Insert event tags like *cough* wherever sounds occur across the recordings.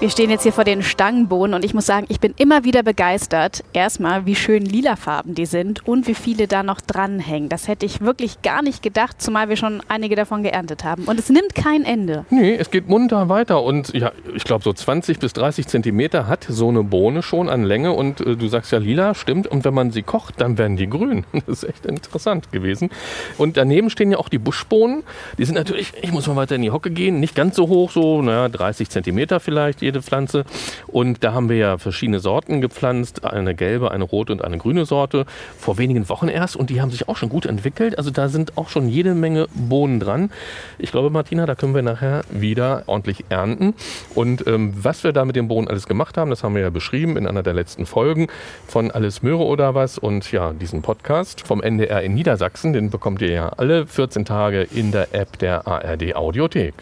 Wir stehen jetzt hier vor den Stangenbohnen und ich muss sagen, ich bin immer wieder begeistert. Erstmal, wie schön lilafarben die sind und wie viele da noch dranhängen. Das hätte ich wirklich gar nicht gedacht, zumal wir schon einige davon geerntet haben. Und es nimmt kein Ende. Nee, es geht munter weiter und ja, ich glaube so 20 bis 30 Zentimeter hat so eine Bohne schon an Länge und äh, du sagst ja lila, stimmt. Und wenn man sie kocht, dann werden die grün. *laughs* Das ist echt interessant gewesen. Und daneben stehen ja auch die Buschbohnen. Die sind natürlich, ich muss mal weiter in die Hocke gehen, nicht ganz so hoch, so naja, 30 Zentimeter vielleicht jede Pflanze. Und da haben wir ja verschiedene Sorten gepflanzt, eine gelbe, eine rote und eine grüne Sorte, vor wenigen Wochen erst. Und die haben sich auch schon gut entwickelt. Also da sind auch schon jede Menge Bohnen dran. Ich glaube, Martina, da können wir nachher wieder ordentlich ernten. Und ähm, was wir da mit den Bohnen alles gemacht haben, das haben wir ja beschrieben in einer der letzten Folgen von Alles Möhre oder was. Und ja, diesen Podcast vom NDR in Niedersachsen, den bekommt ihr ja alle 14 Tage in der App der ARD Audiothek.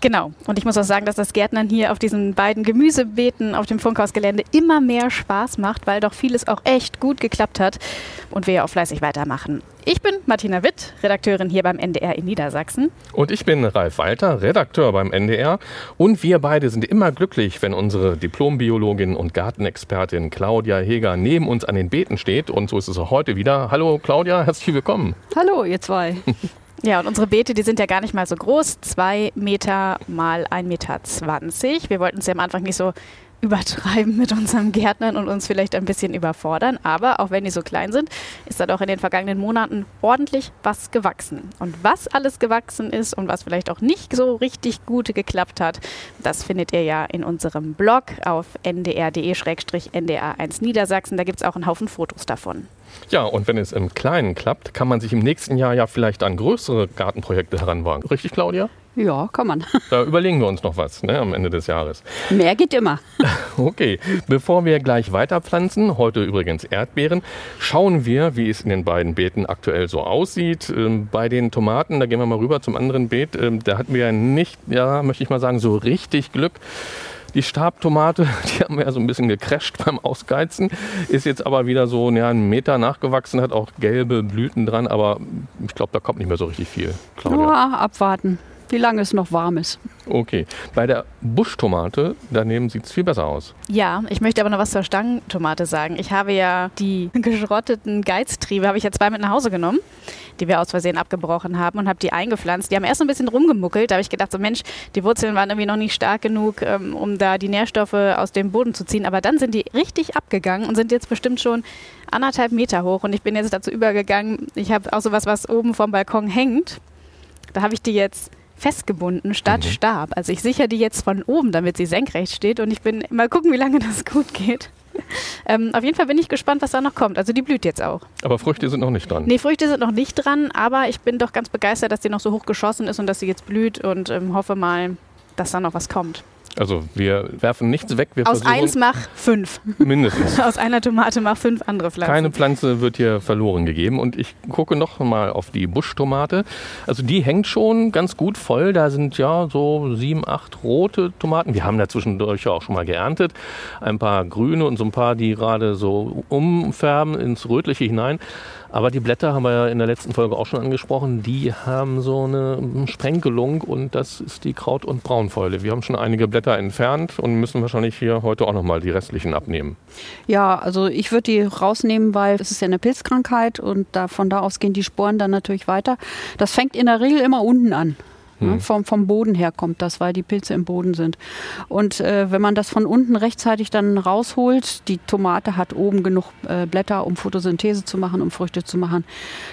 Genau. Und ich muss auch sagen, dass das Gärtnern hier auf diesen beiden Gemüsebeeten auf dem Funkhausgelände immer mehr Spaß macht, weil doch vieles auch echt gut geklappt hat und wir ja auch fleißig weitermachen. Ich bin Martina Witt, Redakteurin hier beim NDR in Niedersachsen. Und ich bin Ralf Walter, Redakteur beim NDR. Und wir beide sind immer glücklich, wenn unsere Diplombiologin und Gartenexpertin Claudia Heger neben uns an den Beeten steht. Und so ist es auch heute wieder. Hallo Claudia, herzlich willkommen. Hallo, ihr zwei. *laughs* Ja, und unsere Beete, die sind ja gar nicht mal so groß. Zwei Meter mal 1,20 Meter. Wir wollten es ja am Anfang nicht so übertreiben mit unserem Gärtnern und uns vielleicht ein bisschen überfordern. Aber auch wenn die so klein sind, ist da doch in den vergangenen Monaten ordentlich was gewachsen. Und was alles gewachsen ist und was vielleicht auch nicht so richtig gut geklappt hat, das findet ihr ja in unserem Blog auf ndr.de-ndr1 Niedersachsen. Da gibt es auch einen Haufen Fotos davon. Ja, und wenn es im Kleinen klappt, kann man sich im nächsten Jahr ja vielleicht an größere Gartenprojekte heranwagen. Richtig, Claudia? Ja, kann man. Da überlegen wir uns noch was ne, am Ende des Jahres. Mehr geht immer. *laughs* Okay, bevor wir gleich weiterpflanzen, heute übrigens Erdbeeren, schauen wir, wie es in den beiden Beeten aktuell so aussieht. Ähm, bei den Tomaten, da gehen wir mal rüber zum anderen Beet, ähm, da hatten wir ja nicht, ja, möchte ich mal sagen, so richtig Glück. Die Stabtomate, *laughs* die haben wir ja so ein bisschen gecrasht beim Ausgeizen, ist jetzt aber wieder so ja, einen Meter nachgewachsen, hat auch gelbe Blüten dran, aber ich glaube, da kommt nicht mehr so richtig viel. Claudia. Ja, abwarten wie lange es noch warm ist. Okay. Bei der Buschtomate daneben sieht es viel besser aus. Ja, ich möchte aber noch was zur Stangentomate sagen. Ich habe ja die *laughs* geschrotteten Geiztriebe, habe ich ja zwei mit nach Hause genommen, die wir aus Versehen abgebrochen haben und habe die eingepflanzt. Die haben erst ein bisschen rumgemuckelt. Da habe ich gedacht, so Mensch, die Wurzeln waren irgendwie noch nicht stark genug, ähm, um da die Nährstoffe aus dem Boden zu ziehen. Aber dann sind die richtig abgegangen und sind jetzt bestimmt schon anderthalb Meter hoch. Und ich bin jetzt dazu übergegangen, ich habe auch sowas, was oben vom Balkon hängt. Da habe ich die jetzt festgebunden statt mhm. Stab. Also ich sichere die jetzt von oben, damit sie senkrecht steht und ich bin mal gucken, wie lange *laughs* das gut geht. Ähm, auf jeden Fall bin ich gespannt, was da noch kommt. Also die blüht jetzt auch. Aber Früchte sind noch nicht dran. Nee, Früchte sind noch nicht dran, aber ich bin doch ganz begeistert, dass die noch so hoch geschossen ist und dass sie jetzt blüht und ähm, hoffe mal, dass da noch was kommt. Also wir werfen nichts weg. Wir Aus eins mach fünf. Mindestens. *laughs* Aus einer Tomate mach fünf andere Pflanzen. Keine Pflanze wird hier verloren gegeben. Und ich gucke noch mal auf die Buschtomate. Also die hängt schon ganz gut voll. Da sind ja so sieben, acht rote Tomaten. Wir haben da zwischendurch auch schon mal geerntet. Ein paar grüne und so ein paar, die gerade so umfärben ins Rötliche hinein. Aber die Blätter haben wir ja in der letzten Folge auch schon angesprochen, die haben so eine Sprenkelung und das ist die Kraut- und Braunfäule. Wir haben schon einige Blätter entfernt und müssen wahrscheinlich hier heute auch nochmal die restlichen abnehmen. Ja, also ich würde die rausnehmen, weil es ist ja eine Pilzkrankheit und da, von da aus gehen die Sporen dann natürlich weiter. Das fängt in der Regel immer unten an. Ne? Mhm. Vom, vom Boden her kommt das, weil die Pilze im Boden sind. Und äh, wenn man das von unten rechtzeitig dann rausholt, die Tomate hat oben genug äh, Blätter, um Photosynthese zu machen, um Früchte zu machen,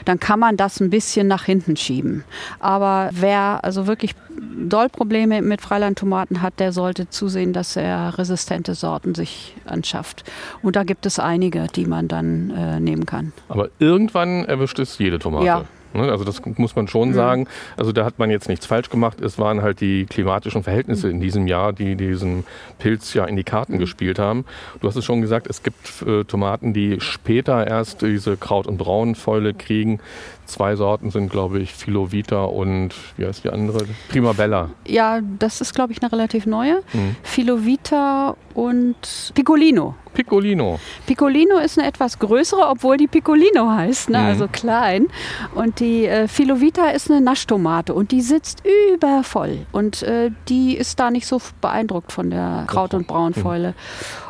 dann kann man das ein bisschen nach hinten schieben. Aber wer also wirklich doll Probleme mit Freilandtomaten hat, der sollte zusehen, dass er resistente Sorten sich anschafft. Und da gibt es einige, die man dann äh, nehmen kann. Aber irgendwann erwischt es jede Tomate. Ja, Ne? Also das muss man schon mhm. sagen. Also da hat man jetzt nichts falsch gemacht. Es waren halt die klimatischen Verhältnisse in diesem Jahr, die diesen Pilz ja in die Karten mhm. gespielt haben. Du hast es schon gesagt, es gibt äh, Tomaten, die später erst diese Kraut- und Braunfäule kriegen. Zwei Sorten sind, glaube ich, Filovita und wie heißt die andere? Primabella. Ja, das ist, glaube ich, eine relativ neue. Hm. Filovita und Piccolino. Piccolino. Piccolino ist eine etwas größere, obwohl die Piccolino heißt, ne? Mhm. also klein. Und die äh, Filovita ist eine Naschtomate und die sitzt übervoll. Und äh, die ist da nicht so beeindruckt von der Kraut- und Braunfäule.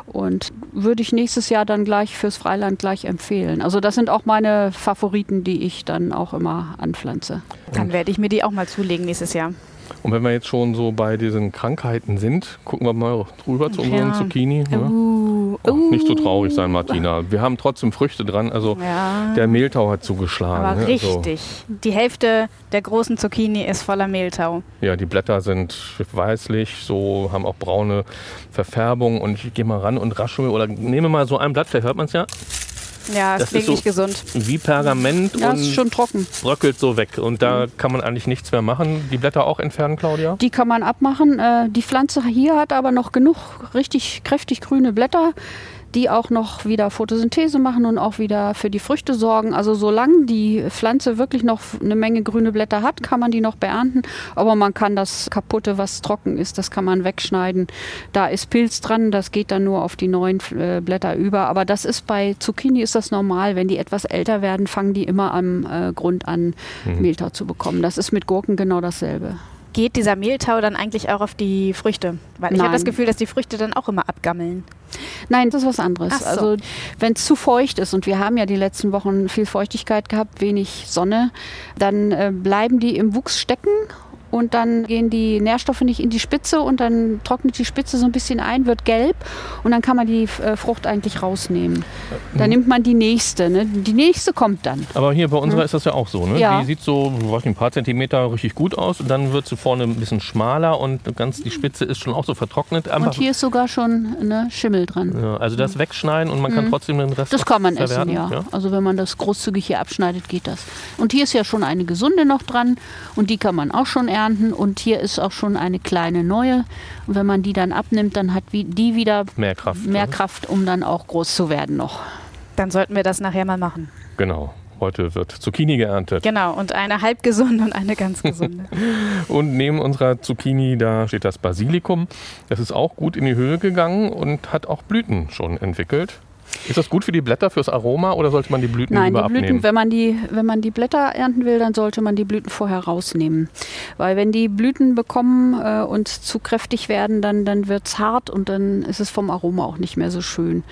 Und würde ich nächstes Jahr dann gleich fürs Freiland gleich empfehlen. Also das sind auch meine Favoriten, die ich dann auch immer anpflanze. Dann werde ich mir die auch mal zulegen nächstes Jahr. Und wenn wir jetzt schon so bei diesen Krankheiten sind, gucken wir mal drüber zu unseren Ja. Zucchini. Ne? Uh, Oh, nicht so traurig sein, Martina. Wir haben trotzdem Früchte dran. Also Ja. der Mehltau hat zugeschlagen. Aber ne? Also, richtig. Die Hälfte der großen Zucchini ist voller Mehltau. ja, die Blätter sind weißlich, so haben auch braune Verfärbung. Und ich gehe mal ran und raschel oder nehme mal so ein Blatt, vielleicht hört man es ja, Ja, Das das klingt ist so- nicht gesund. wie Pergament Ja, und ist schon trocken. bröckelt so weg. Und da kann man eigentlich nichts mehr machen. Die Blätter auch entfernen, Claudia? Die kann man abmachen. Äh, die Pflanze hier hat aber noch genug richtig kräftig grüne Blätter, die auch noch wieder Photosynthese machen und auch wieder für die Früchte sorgen. Also solange die Pflanze wirklich noch eine Menge grüne Blätter hat, kann man die noch beernten. Aber man kann das kaputte, was trocken ist, das kann man wegschneiden. Da ist Pilz dran, das geht dann nur auf die neuen äh, Blätter über. Aber das ist bei Zucchini ist das normal. Wenn die etwas älter werden, fangen die immer am äh, Grund an, Mehltau zu bekommen. Das ist mit Gurken genau dasselbe. Geht dieser Mehltau dann eigentlich auch auf die Früchte? Weil ich habe das Gefühl, dass die Früchte dann auch immer abgammeln. Nein, das ist was anderes. So. Also wenn es zu feucht ist und wir haben ja die letzten Wochen viel Feuchtigkeit gehabt, wenig Sonne, dann äh, bleiben die im Wuchs stecken und dann gehen die Nährstoffe nicht in die Spitze und dann trocknet die Spitze so ein bisschen ein, wird gelb und dann kann man die äh, Frucht eigentlich rausnehmen. Dann nimmt man die nächste. Ne? Die nächste kommt dann. Aber hier bei unserer ist das ja auch so. Ne? Ja. Die sieht so weiß nicht, ein paar Zentimeter richtig gut aus und dann wird sie vorne ein bisschen schmaler und ganz die Spitze ist schon auch so vertrocknet. Und Einfach, hier ist sogar schon ne, Schimmel dran. ja, also das wegschneiden und man kann trotzdem den Rest Das kann man essen, verwerten, ja. Also wenn man das großzügig hier abschneidet, geht das. Und hier ist ja schon eine gesunde noch dran und die kann man auch schon ernten. Und hier ist auch schon eine kleine neue. Und wenn man die dann abnimmt, dann hat wie- die wieder Mehr Kraft. mehr ne? Kraft, um dann auch groß zu werden noch. Dann sollten wir das nachher mal machen. Genau. Heute wird Zucchini geerntet. Genau, und eine halb gesunde und eine ganz gesunde. *laughs* Und neben unserer Zucchini, da steht das Basilikum. Das ist auch gut in die Höhe gegangen und hat auch Blüten schon entwickelt. Ist das gut für die Blätter, fürs Aroma oder sollte man die Blüten Nein, lieber die Blüten, abnehmen? wenn man die, wenn man die Blätter ernten will, dann sollte man die Blüten vorher rausnehmen. Weil wenn die Blüten bekommen äh, und zu kräftig werden, dann, dann wird es hart und dann ist es vom Aroma auch nicht mehr so schön.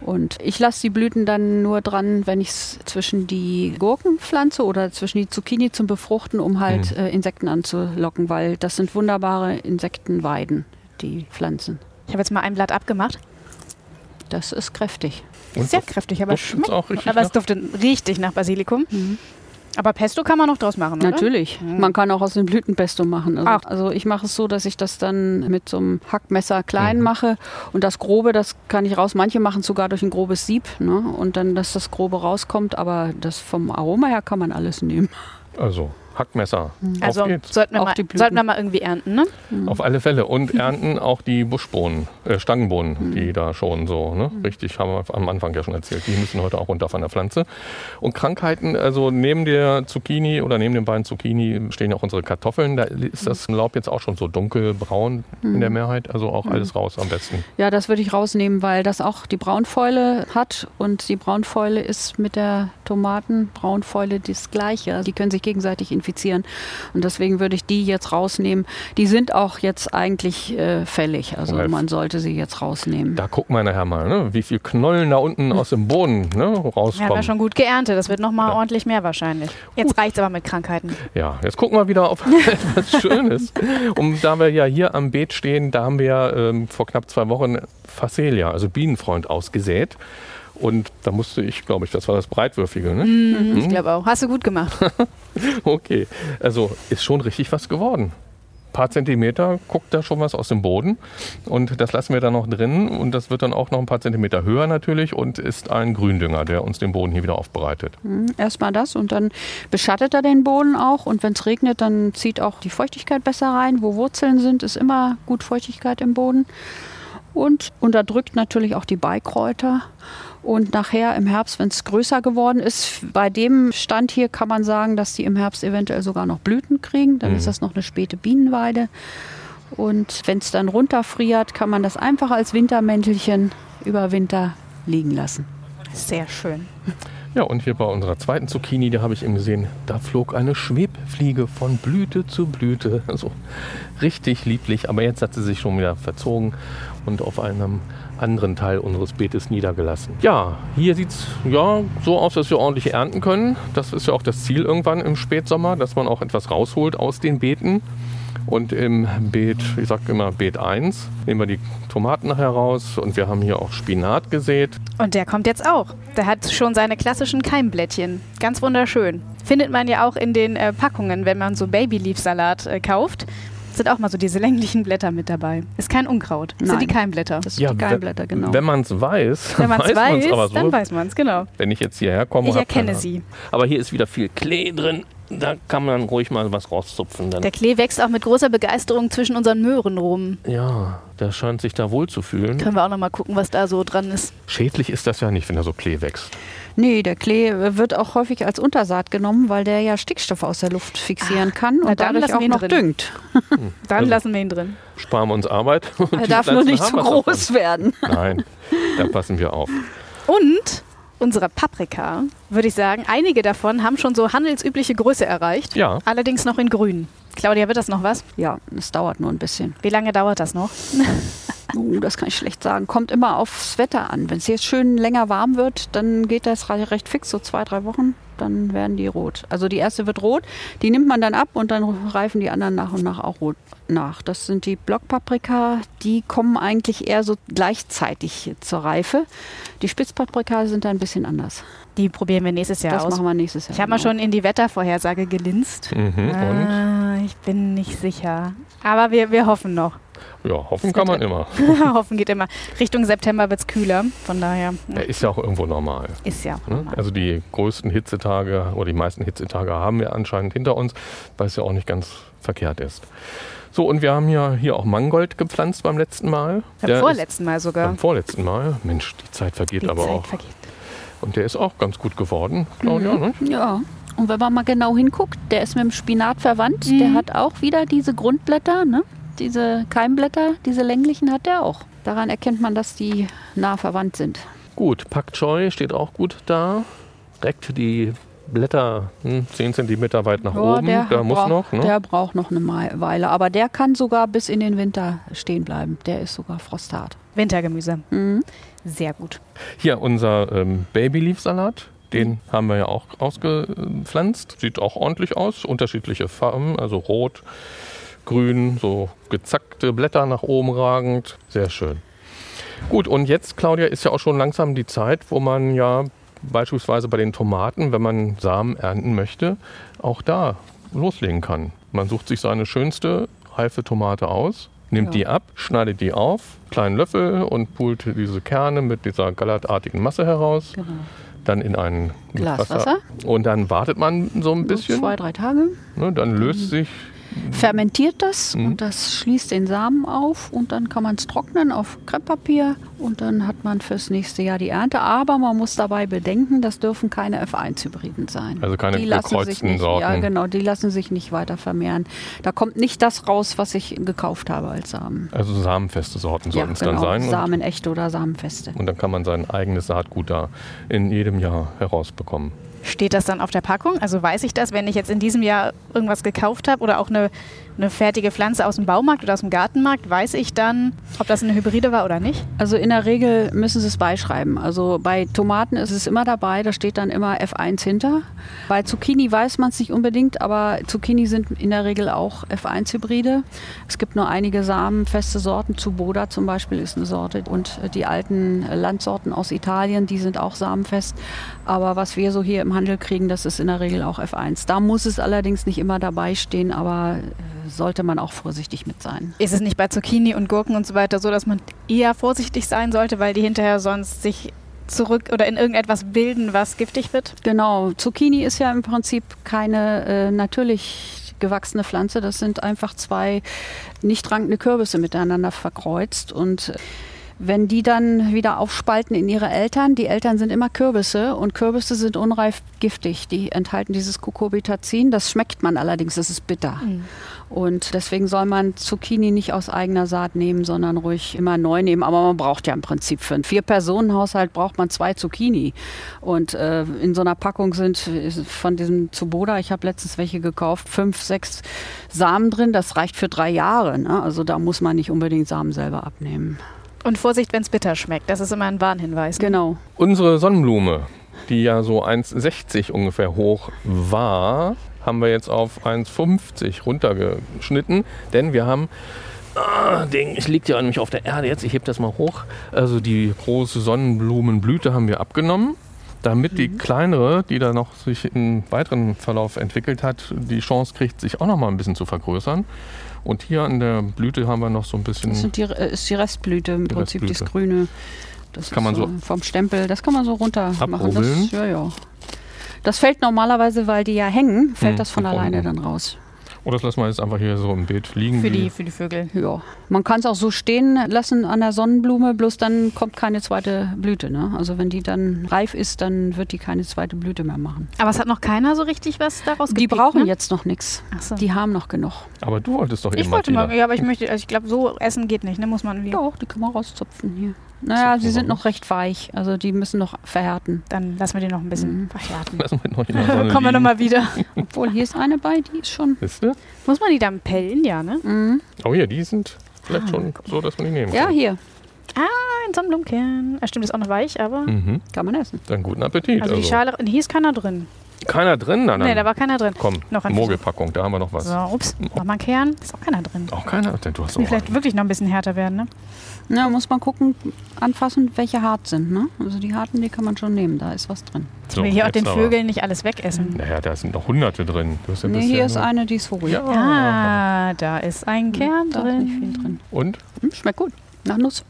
Und ich lasse die Blüten dann nur dran, wenn ich es zwischen die Gurken pflanze oder zwischen die Zucchini zum Befruchten, um halt Mhm. äh, Insekten anzulocken, weil das sind wunderbare Insektenweiden, die Pflanzen. Ich habe jetzt mal ein Blatt abgemacht. Das ist kräftig. Und Sehr kräftig, aber schmeckt. auch richtig aber es duftet richtig nach Basilikum. Mhm. Aber Pesto kann man noch draus machen, oder? Natürlich. Mhm. Man kann auch aus dem Blütenpesto machen. Also, Ach. also ich mache es so, dass ich das dann mit so einem Hackmesser klein Mhm. mache und das Grobe, das kann ich raus. Manche machen es sogar durch ein grobes Sieb ne? und dann, dass das Grobe rauskommt. Aber das vom Aroma her kann man alles nehmen. Also Hackmesser. Also Auf geht's. sollten wir, mal, die Blüten. sollten wir mal irgendwie ernten, ne? Auf alle Fälle. Und ernten auch die Buschbohnen, äh, Stangenbohnen, die da schon so, ne? Richtig, haben wir am Anfang ja schon erzählt. Die müssen heute auch runter von der Pflanze. Und Krankheiten, also neben der Zucchini oder neben den beiden Zucchini stehen ja auch unsere Kartoffeln. Da ist das Laub jetzt auch schon so dunkelbraun in der Mehrheit. Also auch alles raus am besten. Ja, das würde ich rausnehmen, weil das auch die Braunfäule hat und die Braunfäule ist mit der Tomatenbraunfäule das gleiche. Die können sich gegenseitig infizieren und deswegen würde ich die jetzt rausnehmen. Die sind auch jetzt eigentlich äh, fällig, also Ralf. man sollte sie jetzt rausnehmen. Da gucken wir nachher mal, ne? wie viel Knollen da unten *laughs* aus dem Boden ne? Ja, haben wir rauskommen. schon gut geerntet. Das wird nochmal Ja. ordentlich mehr wahrscheinlich. Jetzt reicht es aber mit Krankheiten. Ja, jetzt gucken wir wieder auf *laughs* etwas Schönes. Und da wir ja hier am Beet stehen, da haben wir ja ähm, vor knapp zwei Wochen Phacelia, also Bienenfreund, ausgesät. Und da musste ich, glaube ich, das war das Breitwürfige, ne? Mhm, Ich glaube auch. Hast du gut gemacht. *laughs* Okay, also ist schon richtig was geworden. Ein paar Zentimeter guckt da schon was aus dem Boden. Und das lassen wir dann noch drin. Und das wird dann auch noch ein paar Zentimeter höher natürlich und ist ein Gründünger, der uns den Boden hier wieder aufbereitet. Mhm, Erstmal das und dann beschattet er den Boden auch und wenn es regnet, dann zieht auch die Feuchtigkeit besser rein. Wo Wurzeln sind, ist immer gut Feuchtigkeit im Boden und unterdrückt natürlich auch die Beikräuter Und nachher im Herbst, wenn es größer geworden ist, bei dem Stand hier kann man sagen, dass die im Herbst eventuell sogar noch Blüten kriegen. Dann Mhm. ist das noch eine späte Bienenweide. Und wenn es dann runterfriert, kann man das einfach als Wintermäntelchen über Winter liegen lassen. Sehr schön. Ja, und hier bei unserer zweiten Zucchini, da habe ich eben gesehen, da flog eine Schwebfliege von Blüte zu Blüte. *laughs* Also richtig lieblich, aber jetzt hat sie sich schon wieder verzogen und auf einem anderen Teil unseres Beetes niedergelassen. Ja, hier sieht es ja, so aus, dass wir ordentlich ernten können. Das ist ja auch das Ziel irgendwann im Spätsommer, dass man auch etwas rausholt aus den Beeten. Und im Beet, ich sage immer Beet 1, nehmen wir die Tomaten nachher raus und wir haben hier auch Spinat gesät. Und der kommt jetzt auch. Der hat schon seine klassischen Keimblättchen. Ganz wunderschön. Findet man ja auch in den äh, Packungen, wenn man so Babyleaf-Salat äh, kauft. Sind auch mal so diese *laughs* länglichen Blätter mit dabei. Ist kein Unkraut. Das sind Nein. die Keimblätter. Das sind die Keimblätter, wenn- genau. Wenn man es weiß, Wenn man es weiß man's weiß, aber so, dann weiß man es, genau. wenn ich jetzt hierher komme. Ich erkenne sie. Aber hier ist wieder viel Klee drin. Da kann man ruhig mal was rauszupfen. Dann. Der Klee wächst auch mit großer Begeisterung zwischen unseren Möhren rum. Ja, der scheint sich da wohl zu fühlen. Können wir auch noch mal gucken, was da so dran ist. Schädlich ist das ja nicht, wenn da so Klee wächst. Nee, der Klee äh, wird auch häufig als Untersaat genommen, weil der ja Stickstoff aus der Luft fixieren kann na und dann dadurch lassen auch wir ihn noch drin. düngt. *laughs* Dann Also- lassen wir ihn drin. Sparen wir uns Arbeit. und Er darf nur nicht zu was davon. groß werden. Nein, da passen wir auf. Und unsere Paprika, würde ich sagen, einige davon haben schon so handelsübliche Größe erreicht. Ja. Allerdings noch in grün. Claudia, wird das noch was? Ja, es dauert nur ein bisschen. Wie lange dauert das noch? *laughs* Uh, das kann ich schlecht sagen. Kommt immer aufs Wetter an. Wenn es jetzt schön länger warm wird, dann geht das re- recht fix, so zwei, drei Wochen. Dann werden die rot. Also die erste wird rot, die nimmt man dann ab und dann reifen die anderen nach und nach auch rot nach. Das sind die Blockpaprika, die kommen eigentlich eher so gleichzeitig zur Reife. Die Spitzpaprika sind da ein bisschen anders. Die probieren wir nächstes Jahr das aus. machen wir nächstes Jahr. Ich habe mal genau. schon in die Wettervorhersage gelinst. Mhm. Und? Ah, ich bin nicht sicher. Aber wir, wir hoffen noch. Ja, hoffen kann man immer. *laughs* hoffen geht immer. Richtung September wird es kühler. Von daher Ja, ist ja auch irgendwo normal. ist ja auch Ne? normal. Also die größten Hitzetage oder die meisten Hitzetage haben wir anscheinend hinter uns, weil es ja auch nicht ganz verkehrt ist. So, und wir haben ja hier auch Mangold gepflanzt beim letzten Mal. Beim Der vorletzten Mal sogar. beim vorletzten Mal. Mensch, die Zeit vergeht Die aber Zeit auch. vergeht. Und der ist auch ganz gut geworden, Claudia. Mhm. Ne? Ja. Und wenn man mal genau hinguckt, der ist mit dem Spinat verwandt. Mhm. Der hat auch wieder diese Grundblätter, ne? Diese Keimblätter, diese länglichen hat der auch. Daran erkennt man, dass die nah verwandt sind. Gut, Pak Choi steht auch gut da. Reckt die Blätter hm, 10 cm weit nach Ja, oben. Der, muss braucht, noch. Ne? Der braucht noch eine Weile. Aber der kann sogar bis in den Winter stehen bleiben. Der ist sogar frosthart. Wintergemüse. Mhm. Sehr gut. Hier unser ähm, Babyleaf-Salat. Den haben wir ja auch ausgepflanzt. Sieht auch ordentlich aus. Unterschiedliche Farben, also rot, grün, so gezackte Blätter nach oben ragend. Sehr schön. Gut, und jetzt, Claudia, ist ja auch schon langsam die Zeit, wo man ja beispielsweise bei den Tomaten, wenn man Samen ernten möchte, auch da loslegen kann. Man sucht sich seine schönste reife Tomate aus, nimmt Ja. die ab, schneidet die auf, kleinen Löffel und pult diese Kerne mit dieser gallertartigen Masse heraus, Genau. dann in ein Glas Wasser. Und dann wartet man so ein bisschen, Zwei, drei Tage. ne, dann löst sich Fermentiert das Mhm. und das schließt den Samen auf und dann kann man es trocknen auf Krepppapier und dann hat man fürs nächste Jahr die Ernte. Aber man muss dabei bedenken, das dürfen keine F1-Hybriden sein. Also keine die lassen sich gekreuzten nicht, Ja, Sorten. genau, die lassen sich nicht weiter vermehren. Da kommt nicht das raus, was ich gekauft habe als Samen. also samenfeste Sorten sollten es ja, genau, dann sein. Und, Samenechte oder Samenfeste. und dann kann man sein eigenes Saatgut da in jedem Jahr herausbekommen. Steht das dann auf der Packung? Also weiß ich das, wenn ich jetzt in diesem Jahr irgendwas gekauft habe oder auch eine, eine fertige Pflanze aus dem Baumarkt oder aus dem Gartenmarkt, weiß ich dann, ob das eine Hybride war oder nicht? Also in der Regel müssen Sie es beischreiben. Also bei Tomaten ist es immer dabei, da steht dann immer F1 hinter. Bei Zucchini weiß man es nicht unbedingt, aber Zucchini sind in der Regel auch F1-Hybride. Es gibt nur einige samenfeste Sorten. Zuboda zum Beispiel ist eine Sorte und die alten Landsorten aus Italien, die sind auch samenfest. Aber was wir so hier im Handel kriegen, das ist in der Regel auch F1. Da muss es allerdings nicht immer dabei stehen, aber äh, sollte man auch vorsichtig mit sein. Ist es nicht bei Zucchini und Gurken und so weiter so, dass man eher vorsichtig sein sollte, weil die hinterher sonst sich zurück oder in irgendetwas bilden, was giftig wird? Genau, Zucchini ist ja im Prinzip keine äh, natürlich gewachsene Pflanze. Das sind einfach zwei nicht rankende Kürbisse miteinander verkreuzt. Und äh, Wenn die dann wieder aufspalten in ihre Eltern, die Eltern sind immer Kürbisse und Kürbisse sind unreif giftig. Die enthalten dieses Cucurbitazin. Das schmeckt man allerdings, das ist bitter. Mhm. Und deswegen soll man Zucchini nicht aus eigener Saat nehmen, sondern ruhig immer neu nehmen. Aber man braucht ja im Prinzip für einen Vier-Personen-Haushalt braucht man zwei Zucchini. Und äh, in so einer Packung sind von diesem Zuboda, ich habe letztens welche gekauft, fünf, sechs Samen drin. Das reicht für drei Jahre. Ne? Also da muss man nicht unbedingt Samen selber abnehmen. Und Vorsicht, wenn es bitter schmeckt. Das ist immer ein Warnhinweis. Genau. Unsere Sonnenblume, die ja so 1,60 ungefähr hoch war, haben wir jetzt auf 1,50 runtergeschnitten, denn wir haben Ah, Ding, es liegt ja nämlich auf der Erde jetzt. Ich heb das mal hoch. Also die große Sonnenblumenblüte haben wir abgenommen, damit die kleinere, die da noch sich im weiteren Verlauf entwickelt hat, die Chance kriegt, sich auch noch mal ein bisschen zu vergrößern. Und hier an der Blüte haben wir noch so ein bisschen. Das sind die, äh, ist die Restblüte im Die Prinzip, Restblüte. das Grüne. Das Kann man so vom Stempel, das kann man so runter machen. Das, ja, ja. Das fällt normalerweise, weil die ja hängen, fällt Hm, das von alleine dann raus. Oh, das lassen wir jetzt einfach hier so im Beet liegen. Für die, für die Vögel. Ja, man kann es auch so stehen lassen an der Sonnenblume, bloß dann kommt keine zweite Blüte. Ne? Also wenn die dann reif ist, dann wird die keine zweite Blüte mehr machen. Aber es hat noch keiner so richtig was daraus Die gepickt, brauchen ne? jetzt noch nichts. So. Die haben noch genug. Aber du wolltest doch Ich eben wollte Martina. mal, ja, aber ich möchte, also ich glaube, so essen geht nicht, ne? Muss man wie. Doch, die kann man rauszupfen hier. Naja, sie sind noch recht weich. Also die müssen noch verhärten. Dann lassen wir die noch ein bisschen Mhm. verhärten. Lassen wir noch in der *laughs* Sonne Kommen wir nochmal wieder. *laughs* Obwohl, hier ist eine bei, die ist schon. Wisst ihr? Muss man die dann pellen? Ja, ne? Mhm. Oh hier, die sind vielleicht schon so, dass man die nehmen Ja, kann. hier. Ein Sonnenblumenkern. Ah, stimmt, ist auch noch weich, aber. Mhm. Kann man essen. Dann guten Appetit. Also die Schale, hier ist keiner drin. Keiner drin? Dann Nee, da war keiner drin. komm, Noch ein Mogelpackung, da haben wir noch was. So, ups, nochmal einen Kern. Ist auch keiner drin. Auch keiner? Denn Du hast Die auch vielleicht einen. wirklich noch ein bisschen härter werden, ne? Ja, muss man gucken, anfassen, welche hart sind. Ne? Also die harten, die kann man schon nehmen. Da ist was drin. So, wir hier auch den. Vögeln nicht alles wegessen. Naja, da sind noch hunderte drin. Du hast ja Nee, hier ist eine, die ist ruhig. Ja. Ah, da ist ein Kern Da ist nicht drin. viel drin. Und? Hm, schmeckt gut. Nach Nuss.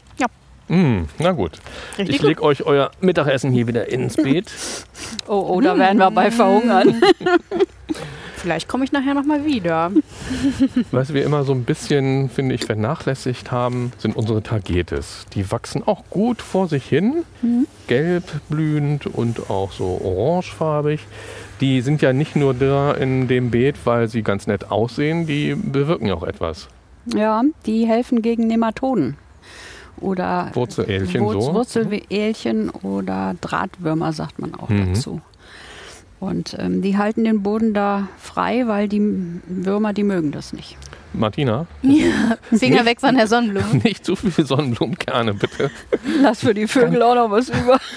Mm, na gut. Richtig Ich lege euch euer Mittagessen hier wieder ins Beet. *laughs* Oh, oh, da werden wir bei verhungern. *laughs* *laughs* Vielleicht komme ich nachher nochmal wieder. *laughs* Was wir immer so ein bisschen, finde ich, vernachlässigt haben, sind unsere Tagetes. Die wachsen auch gut vor sich hin, gelb blühend und auch so orangefarbig. Die sind ja nicht nur da in dem Beet, weil sie ganz nett aussehen, die bewirken ja auch etwas. ja, die helfen gegen Nematoden. Oder Wurzelälchen Wurz, so. Wurzelälchen oder Drahtwürmer, sagt man auch Mhm. dazu. Und ähm, die halten den Boden da frei, weil die Würmer, die mögen das nicht. Martina, Finger weg von der Sonnenblume. *laughs* nicht zu viel Sonnenblumenkerne, bitte. Lass für die Vögel auch noch was über. *laughs*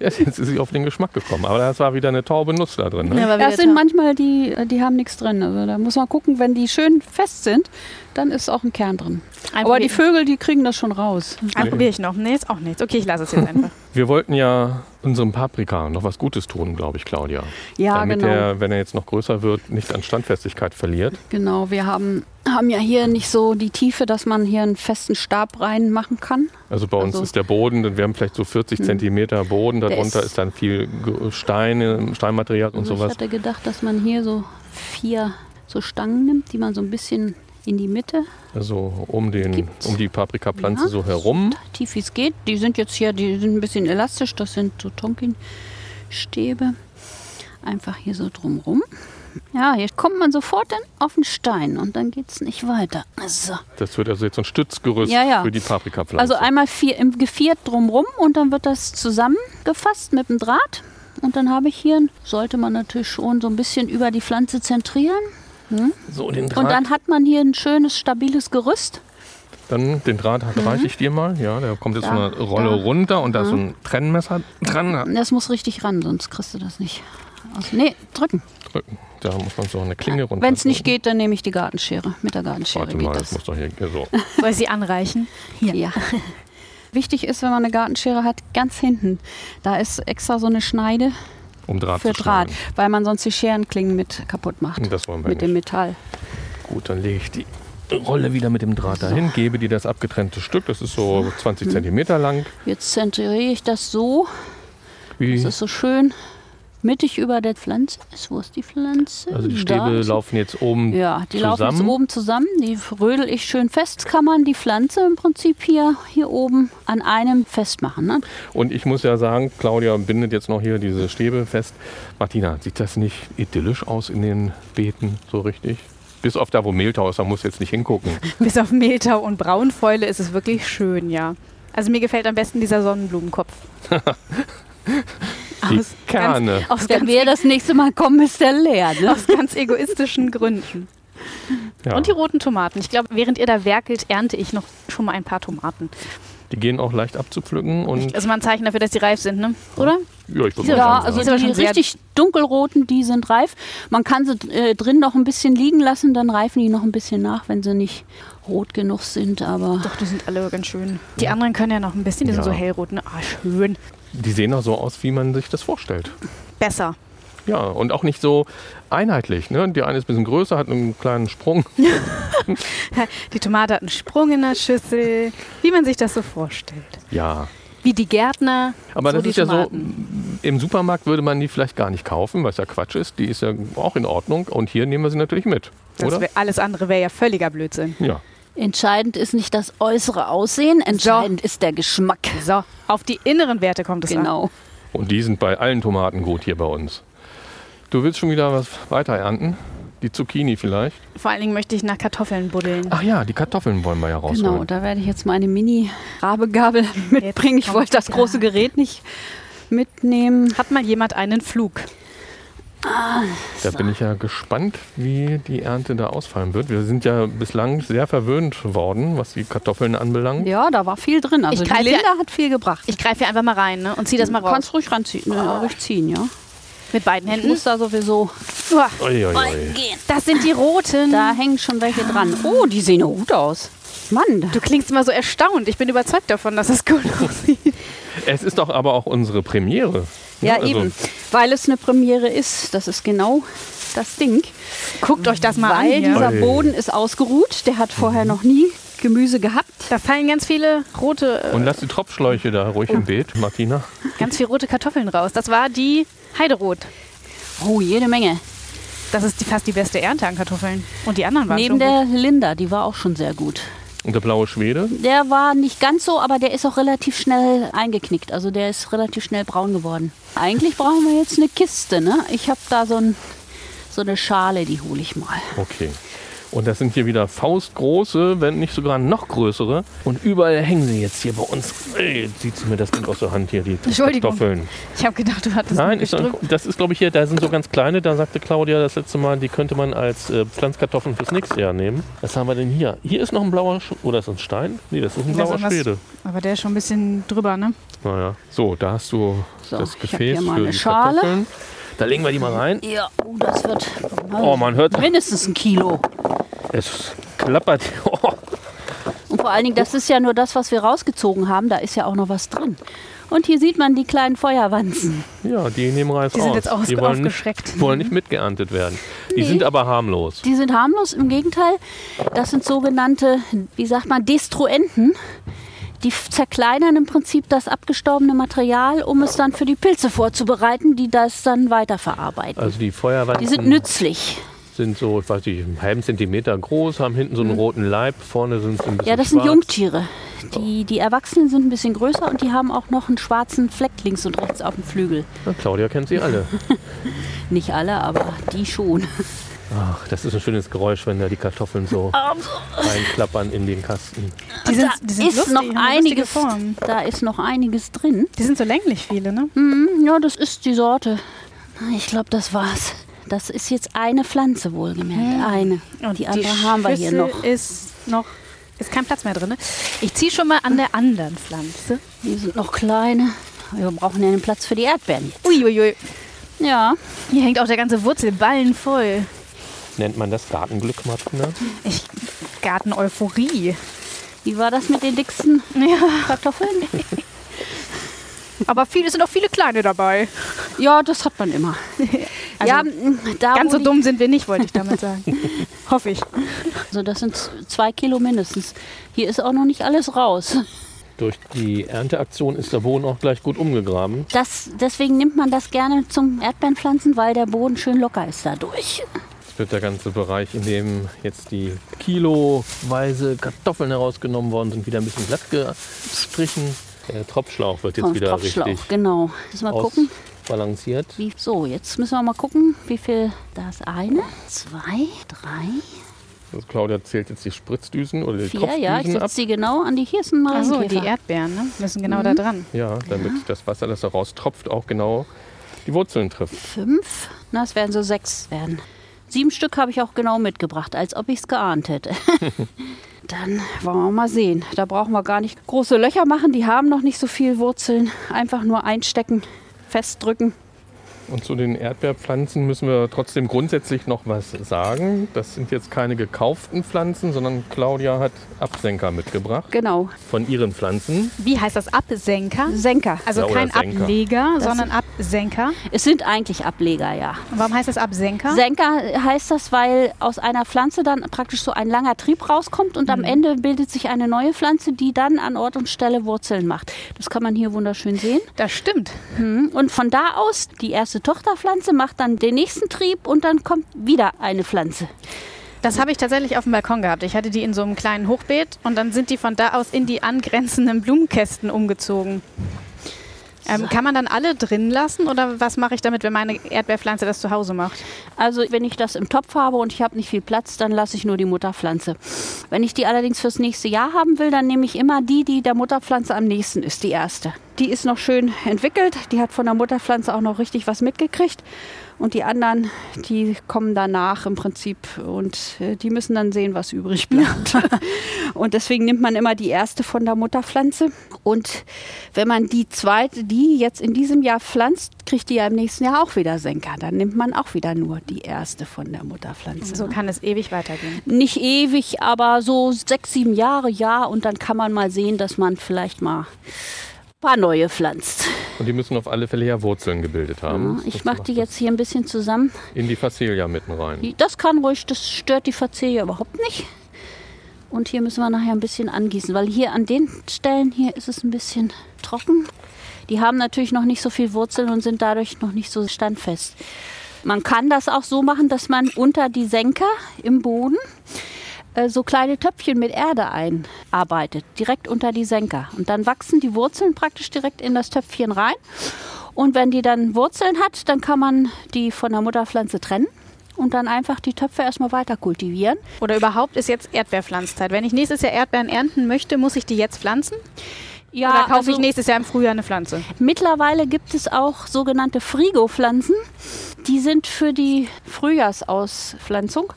Ja, Jetzt ist sie auf den Geschmack gekommen. Aber das war wieder eine taube Nuss da drin. Ne? Ja, aber Das sind manchmal die, die haben nichts drin. Also da muss man gucken, wenn die schön fest sind, dann ist auch ein Kern drin. Ein Aber die Vögel, die kriegen das schon raus. Ein probiere ich noch. Nee, ist auch nichts. Okay, ich lasse es jetzt einfach. *laughs* Wir wollten ja unserem Paprika noch was Gutes tun, glaube ich, Claudia. Ja, Damit genau. er, wenn er jetzt noch größer wird, nicht an Standfestigkeit verliert. Genau, wir haben, haben ja hier nicht so die Tiefe, dass man hier einen festen Stab reinmachen kann. Also bei uns Also- ist der Boden, wir haben vielleicht so 40 Zentimeter Boden, darunter ist- ist, dann viel Steine, Steinmaterial und Also ich sowas. hatte gedacht, dass man hier so vier so Stangen nimmt, die man so ein bisschen in die Mitte, Also um, den, Gibt's. um die Paprikapflanze Ja, so herum. tief wie es geht. Die sind jetzt hier, die sind ein bisschen elastisch, das sind so Tonkin-Stäbe. Einfach hier so drumrum. Ja, hier kommt man sofort dann auf den Stein und dann geht es nicht weiter. So. Das wird also jetzt so ein Stützgerüst Ja, ja. für die Paprikapflanze. Also einmal vier, im Geviert drumrum und dann wird das zusammengefasst mit dem Draht. Und dann habe ich hier, sollte man natürlich schon so ein bisschen über die Pflanze zentrieren. So den Draht. Und dann hat man hier ein schönes, stabiles Gerüst. Dann den Draht hat, reiche ich dir mal. Ja, der kommt jetzt Mhm. Da, von der Rolle da. runter und da ist so ein Trennmesser dran. Das muss richtig ran, sonst kriegst du das nicht. Aus. Nee, drücken. Drücken. Da muss man so eine Klinge runter. Wenn es nicht geht, dann nehme ich die Gartenschere. Mit der Gartenschere Warte geht mal, das muss doch hier so. *laughs* Soll ich sie anreichen? Ja. Wichtig ist, wenn man eine Gartenschere hat, ganz hinten. Da ist extra so eine Schneide Um Draht für zu Draht, weil man sonst die Scherenklingen mit kaputt macht. Das wollen wir Mit nicht. dem Metall. Gut, dann lege ich die Rolle wieder mit dem Draht dahin, gebe dir das abgetrennte Stück, das ist so 20 Zentimeter lang. Jetzt zentriere ich das so. Wie, Das ist so schön. Mittig über der Pflanze ist. Wo ist die Pflanze? Also die Da Stäbe sie. laufen jetzt oben Ja, die laufen jetzt zusammen. oben zusammen. Die rödel ich schön fest. Kann man die Pflanze im Prinzip hier, hier oben an einem festmachen. Ne? Und ich muss ja sagen, Claudia bindet jetzt noch hier diese Stäbe fest. Martina, sieht das nicht idyllisch aus in den Beeten so richtig? Bis auf da, wo Mehltau ist, da muss jetzt nicht hingucken. *laughs* Bis auf Mehltau und Braunfäule ist es wirklich schön, ja. Also mir gefällt am besten dieser Sonnenblumenkopf. *laughs* Die Aus Kerne. Ganz, aus, Wenn wir das nächste Mal kommen, ist der leer. Ne? aus ganz egoistischen Gründen. Ja. Und die roten Tomaten. Ich glaube, während ihr da werkelt, ernte ich noch schon mal ein paar Tomaten. Die gehen auch leicht abzupflücken. Und Also mal ein Zeichen dafür, dass die reif sind, ne? Oder? ja, ich würde Ja, mal sagen, also aber die richtig dunkelroten, die sind reif. Man kann sie äh, drin noch ein bisschen liegen lassen, dann reifen die noch ein bisschen nach, wenn sie nicht rot genug sind. Aber Doch, die sind alle ganz schön. Die anderen können ja noch ein bisschen, die sind Ja. so hellrot, ne? Ah, schön. Die sehen auch so aus, wie man sich das vorstellt. Besser. Ja, und auch nicht so einheitlich. Ne? Die eine ist ein bisschen größer, hat einen kleinen Sprung. *laughs* Die Tomate hat einen Sprung in der Schüssel, wie man sich das so vorstellt. Ja, Wie die Gärtner, aber so das ist ja Tomaten. so, im Supermarkt würde man die vielleicht gar nicht kaufen, was ja Quatsch ist. Die ist ja auch in Ordnung und hier nehmen wir sie natürlich mit, wär, alles andere wäre ja völliger Blödsinn. Ja. Entscheidend ist nicht das äußere Aussehen, entscheidend ist der Geschmack. So, auf die inneren Werte kommt es an. Genau. Und die sind bei allen Tomaten gut hier bei uns. Du willst schon wieder was weiter ernten? Die Zucchini vielleicht? Vor allen Dingen möchte ich nach Kartoffeln buddeln. Ach ja, die Kartoffeln wollen wir ja rausholen. Genau, da werde ich jetzt meine Mini-Rabegabel mitbringen. Ich wollte das große Gerät nicht mitnehmen. Hat mal jemand einen Flug? Da bin ich ja gespannt, wie die Ernte da ausfallen wird. Wir sind ja bislang sehr verwöhnt worden, was die Kartoffeln anbelangt. Ja, da war viel drin. Also Ich die Linda hat viel gebracht. Ich greife hier einfach mal rein ne, und ziehe das mal Du raus. kannst ruhig ranziehen, äh, ruhig ziehen, ja. Mit beiden Ich Händen. muss da sowieso Uah, Ui, ui, ui. Das sind die roten. Da hängen schon welche dran. Oh, die sehen gut aus. Mann, Du klingst immer so erstaunt. Ich bin überzeugt davon, dass es gut aussieht. Es ist doch aber auch unsere Premiere. ja, also, eben. Weil es eine Premiere ist. Das ist genau das Ding. Guckt euch das mal Weil an. Hier. dieser. Boden ist ausgeruht. Der hat vorher noch nie Gemüse gehabt. Da fallen ganz viele rote, äh, Und lass die Tropfschläuche da ruhig im Beet, Martina. ganz viele rote Kartoffeln raus. Das war die Heiderot. Oh, jede Menge. Das ist die, fast die beste Ernte an Kartoffeln. Und die anderen waren Neben schon der gut. Linda, die war auch schon sehr gut. Und der blaue Schwede. Der war nicht ganz so, aber der ist auch relativ schnell eingeknickt. Also der ist relativ schnell braun geworden. Eigentlich brauchen wir jetzt eine Kiste, ne? Ich habe da so, ein, so eine Schale, die hole ich mal. Okay. Und das sind hier wieder faustgroße, wenn nicht sogar noch größere. Und überall hängen sie jetzt hier bei uns. Ey, zieht mir das Ding aus der Hand hier, die. Kartoffeln. Ich habe gedacht, du hattest Nein, ein ist, das ist glaube ich hier, da sind so ganz kleine, da sagte Claudia das letzte Mal, die könnte man als äh, Pflanzkartoffeln fürs nächste Jahr nehmen. Was haben wir denn hier? Hier ist noch ein blauer, Sch oder ist das ein Stein? Nee, das ist ein blauer Schwede. Aber der ist schon ein bisschen drüber, ne? Naja, so, da hast du So, das Gefäß für eine die Schale. Kartoffeln. Da legen wir die mal rein. Ja, oh, das wird Oh, man hört, mindestens ein Kilo. Es klappert. *laughs* Oh. Und vor allen Dingen, das ist ja nur das, was wir rausgezogen haben. Da ist ja auch noch was drin. Und hier sieht man die kleinen Feuerwanzen. Ja, die nehmen Reis Die sind aus. jetzt aus- die wollen aufgeschreckt. Nicht, *laughs* wollen nicht mitgeerntet werden. Die Nee. sind aber harmlos. Die sind harmlos, im Gegenteil. Das sind sogenannte, wie sagt man, Destruenten. Die zerkleinern im Prinzip das abgestorbene Material, um es dann für die Pilze vorzubereiten, die das dann weiterverarbeiten. Also die Feuerwanzen Die sind nützlich. Sind so, ich weiß nicht, einen halben Zentimeter groß, haben hinten so einen roten Leib, vorne sind sie ein bisschen Mhm. Ja, das sind schwarz. Jungtiere. Die, die Erwachsenen sind ein bisschen größer und die haben auch noch einen schwarzen Fleck links und rechts auf dem Flügel. Na, Claudia kennt sie alle. *laughs* Nicht alle, aber die schon. Ach, das ist ein schönes Geräusch, wenn da die Kartoffeln so reinklappern in den Kasten. Die sind, da die sind ist lustig, noch einiges. Form. Da ist noch einiges drin. Die sind so länglich viele, ne? Hm, ja, das ist die Sorte. Ich glaube, das war's. Das ist jetzt eine Pflanze wohlgemerkt. Eine. Und die andere haben wir hier Schüssel noch. Ist noch ist kein Platz mehr drin. Ne? Ich ziehe schon mal an der anderen Pflanze. Die sind noch kleine. Wir brauchen ja einen Platz für die Erdbeeren. Uiuiui. Ja, Hier hängt auch der ganze Wurzelballen voll. Nennt man das Gartenglück, Martina? Ich, Garten-Euphorie. wie war das mit den dicksten Ja. Kartoffeln? *laughs* Aber viele sind auch viele kleine dabei. Ja, das hat man immer. *laughs* Also, ja, da Ganz so dumm sind wir nicht, wollte ich damit sagen. *laughs* Hoffe ich. Also das sind zwei Kilo mindestens. Hier ist auch noch nicht alles raus. Durch die Ernteaktion ist der Boden auch gleich gut umgegraben. Das, deswegen nimmt man das gerne zum Erdbeerenpflanzen, weil der Boden schön locker ist dadurch. Jetzt wird der ganze Bereich, in dem jetzt die kiloweise Kartoffeln herausgenommen worden sind, wieder ein bisschen glatt gestrichen. Der Tropfschlauch wird jetzt Vom wieder Tropfschlauch, richtig genau. Müssen wir gucken. ausbalanciert. Wie, so, jetzt müssen wir mal gucken, wie viel. Da ist eine, zwei, drei, Also Claudia zählt jetzt die Spritzdüsen oder die vier. Ja, ich setze sie genau an die. Hier ist ein Achso, die. Erdbeeren, ne? Müssen genau da dran. Ja, damit das Wasser, das da raustropft, auch genau die Wurzeln trifft. Fünf. Na, es werden so sechs werden. Sieben Stück habe ich auch genau mitgebracht, als ob ich es geahnt hätte. *laughs* Dann wollen wir mal sehen. Da brauchen wir gar nicht große Löcher machen. Die haben noch nicht so viel Wurzeln. Einfach nur einstecken, festdrücken. Und zu den Erdbeerpflanzen müssen wir trotzdem grundsätzlich noch was sagen. Das sind jetzt keine gekauften Pflanzen, sondern Claudia hat Absenker mitgebracht Genau. von ihren Pflanzen. Wie heißt das? Absenker? Senker. Also Ja, kein Senker. Ableger, Das sondern Absenker. Es sind eigentlich Ableger, ja. Und warum heißt das Absenker? Senker heißt das, weil aus einer Pflanze dann praktisch so ein langer Trieb rauskommt und am Ende bildet sich eine neue Pflanze, die dann an Ort und Stelle Wurzeln macht. Das kann man hier wunderschön sehen. das stimmt. Mhm. Und von da aus, die erste Tochterpflanze macht dann den nächsten Trieb und dann kommt wieder eine Pflanze. Das habe ich tatsächlich auf dem Balkon gehabt. Ich hatte die in so einem kleinen Hochbeet und dann sind die von da aus in die angrenzenden Blumenkästen umgezogen. Ähm, kann man dann alle drin lassen oder was mache ich damit, wenn meine Erdbeerpflanze das zu Hause macht? Also wenn ich das im Topf habe und ich habe nicht viel Platz, dann lasse ich nur die Mutterpflanze. Wenn ich die allerdings fürs nächste Jahr haben will, dann nehme ich immer die, die der Mutterpflanze am nächsten ist, die erste. Die ist noch schön entwickelt, die hat von der Mutterpflanze auch noch richtig was mitgekriegt. Und die anderen, die kommen danach im Prinzip und äh, die müssen dann sehen, was übrig *laughs* bleibt. und deswegen nimmt man immer die erste von der Mutterpflanze. Und wenn man die zweite, die jetzt in diesem Jahr pflanzt, kriegt die ja im nächsten Jahr auch wieder Senker. Dann nimmt man auch wieder nur die erste von der Mutterpflanze. So kann es ewig weitergehen. Nicht ewig, aber so sechs, sieben Jahre, ja. Und dann kann man mal sehen, dass man vielleicht mal paar neue pflanzt. Und die müssen auf alle Fälle ja Wurzeln gebildet haben. Ja, ich mache die jetzt hier ein bisschen zusammen. In die Facelia mitten rein. Das kann ruhig, das stört die Facelia überhaupt nicht. Und hier müssen wir nachher ein bisschen angießen, weil hier an den Stellen hier ist es ein bisschen trocken. Die haben natürlich noch nicht so viel Wurzeln und sind dadurch noch nicht so standfest. Man kann das auch so machen, dass man unter die Senker im Boden äh, so kleine Töpfchen mit Erde einarbeitet, direkt unter die Senker. Und dann wachsen die Wurzeln praktisch direkt in das Töpfchen rein. Und wenn die dann Wurzeln hat, dann kann man die von der Mutterpflanze trennen und dann einfach die Töpfe erstmal weiter kultivieren. Oder überhaupt ist jetzt Erdbeerpflanzzeit. Wenn ich nächstes Jahr Erdbeeren ernten möchte, muss ich die jetzt pflanzen? Ja, Oder kaufe ich also nächstes Jahr im Frühjahr eine Pflanze? mittlerweile gibt es auch sogenannte Frigo-Pflanzen. Die sind für die Frühjahrsauspflanzung.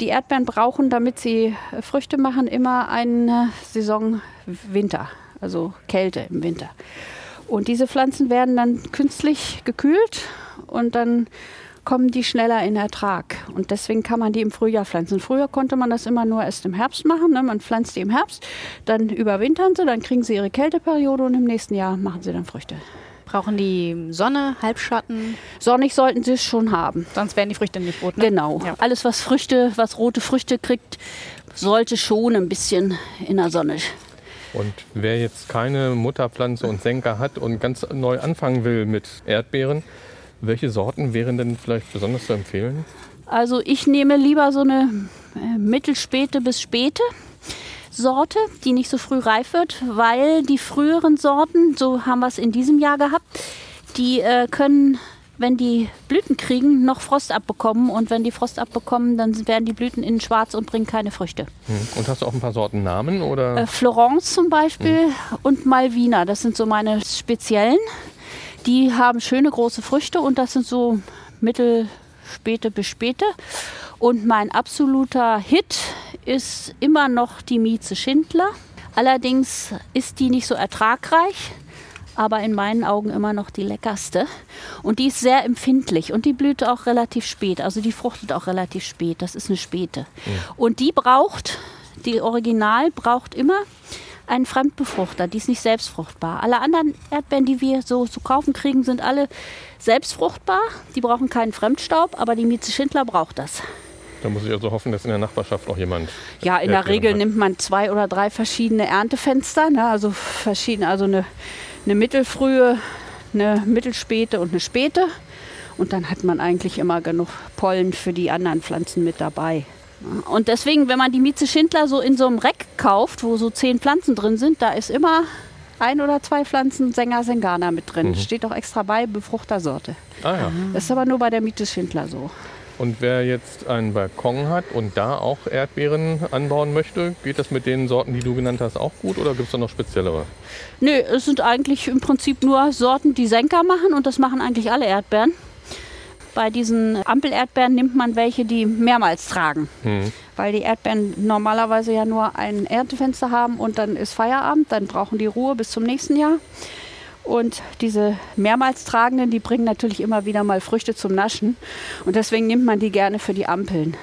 Die Erdbeeren brauchen, damit sie äh, Früchte machen, immer eine Saison Winter, also Kälte im Winter. Und diese Pflanzen werden dann künstlich gekühlt und dann kommen die schneller in Ertrag. Und deswegen kann man die im Frühjahr pflanzen. Früher konnte man das immer nur erst im Herbst machen. Ne? Man pflanzt die im Herbst, dann überwintern sie, dann kriegen sie ihre Kälteperiode und im nächsten Jahr machen sie dann Früchte. Brauchen die Sonne, Halbschatten? Sonnig sollten sie es schon haben. Sonst werden die Früchte nicht rot. Ne? Genau. Ja. Alles, was Früchte, was rote Früchte kriegt, sollte schon ein bisschen in der Sonne. Und wer jetzt keine Mutterpflanze und Senker hat und ganz neu anfangen will mit Erdbeeren, welche Sorten wären denn vielleicht besonders zu empfehlen? Also ich nehme lieber so eine äh, mittelspäte bis späte Sorte, die nicht so früh reif wird, weil die früheren Sorten, so haben wir es in diesem Jahr gehabt, die äh, können, wenn die Blüten kriegen, noch Frost abbekommen. Und wenn die Frost abbekommen, dann werden die Blüten innen schwarz und bringen keine Früchte. Hm. Und hast du auch ein paar Sortennamen oder? Äh, Florence zum Beispiel und Malvina, das sind so meine speziellen. Die haben schöne große Früchte und das sind so mittelspäte bis späte. Und mein absoluter Hit ist immer noch die Mieze Schindler. Allerdings ist die nicht so ertragreich, aber in meinen Augen immer noch die leckerste. Und die ist sehr empfindlich und die blüht auch relativ spät. Also die fruchtet auch relativ spät. Das ist eine späte. Und die braucht, die Original braucht immer einen Fremdbefruchter. Die ist nicht selbstfruchtbar. Alle anderen Erdbeeren, die wir so zu kaufen kriegen, sind alle selbstfruchtbar. Die brauchen keinen Fremdstaub, aber die Mieze Schindler braucht das. Da muss ich also hoffen, dass in der Nachbarschaft auch jemand. Ja, in der Regel hat. nimmt man zwei oder drei verschiedene Erntefenster, ne? also verschiedene, also eine, eine mittelfrühe, eine mittelspäte und eine späte. Und dann hat man eigentlich immer genug Pollen für die anderen Pflanzen mit dabei. Und deswegen, wenn man die Mieze Schindler so in so einem Reck kauft, wo so zehn Pflanzen drin sind, da ist immer ein oder zwei Pflanzen Sänger Sengana mit drin. Steht auch extra bei, Befruchtersorte. Ah ja. Das ist aber nur bei der Mieze Schindler so. Und wer jetzt einen Balkon hat und da auch Erdbeeren anbauen möchte, geht das mit den Sorten, die du genannt hast, auch gut oder gibt es da noch speziellere? Nö, es sind eigentlich im Prinzip nur Sorten, die Senker machen und das machen eigentlich alle Erdbeeren. Bei diesen Ampelerdbeeren nimmt man welche, die mehrmals tragen. Hm. Weil die Erdbeeren normalerweise ja nur ein Erntefenster haben und dann ist Feierabend, dann brauchen die Ruhe bis zum nächsten Jahr. Und diese mehrmals tragenden, die bringen natürlich immer wieder mal Früchte zum Naschen. Und deswegen nimmt man die gerne für die Ampeln.